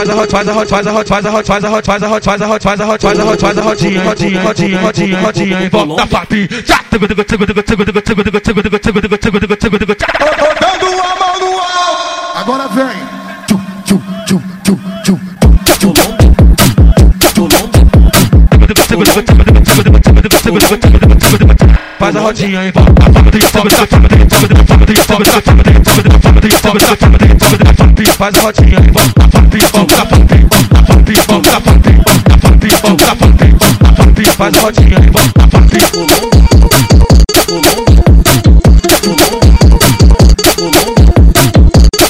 faz a faz a faz a faz a faz a faz a faz a faz a faz a rodinha, rodinha, rodinha, rodinha, rodinha, em volta papi. Botando a mão no alto. Agora vem. Tchum, tchum, tchum, tchum, tchum, tchum, Faz a rodinha em volta. Faz rodinha em volta papi. Volta papi, papi, volta papi, papi, volta papi, papi. Faz a rodinha em volta papi.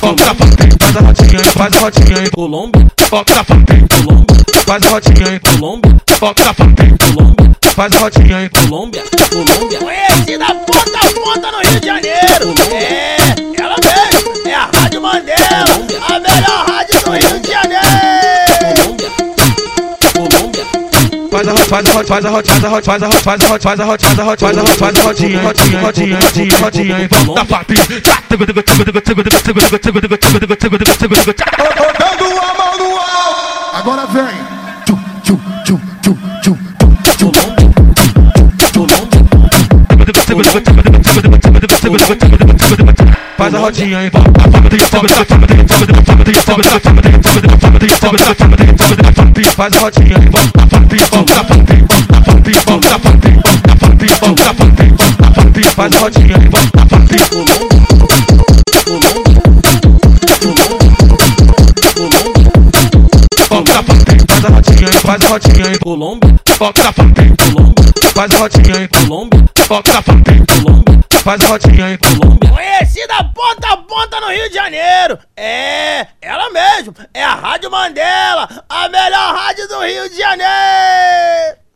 Volta papi, faz a rodinha, faz a rodinha em Colômbia, volta papi. Colômbia, Faz rodinha em Colômbia, volta papi. Colômbia, Faz rodinha em Colômbia, Colômbia. Faz a faz a faz a faz a faz a faz a faz a faz a faz a faz a faz a rodinha, rodinha, rodinha, rodinha, rodinha volta papi. Botando a mão no alto. Agora vem. Tchum, tchum, tchum, tchum, tchum, tchum. Faz a rodinha papi faz a rodinha e vamos na fantinha, vamos na fantinha, vamos na fantinha, vamos na fantinha, vamos na fantinha, vamos na fantinha, vamos na fantinha, faz a rodinha e vamos na fantinha. Faz a rodinha em Colômbia, foca na fantinha em Colômbia, faz a rodinha em Colômbia, foca na fantinha em Colômbia. Faz rodinha em Colômbia. Conhecida ponta a ponta no Rio de Janeiro. É, ela mesmo, é a Rádio Mandela, a melhor rádio do Rio de Janeiro.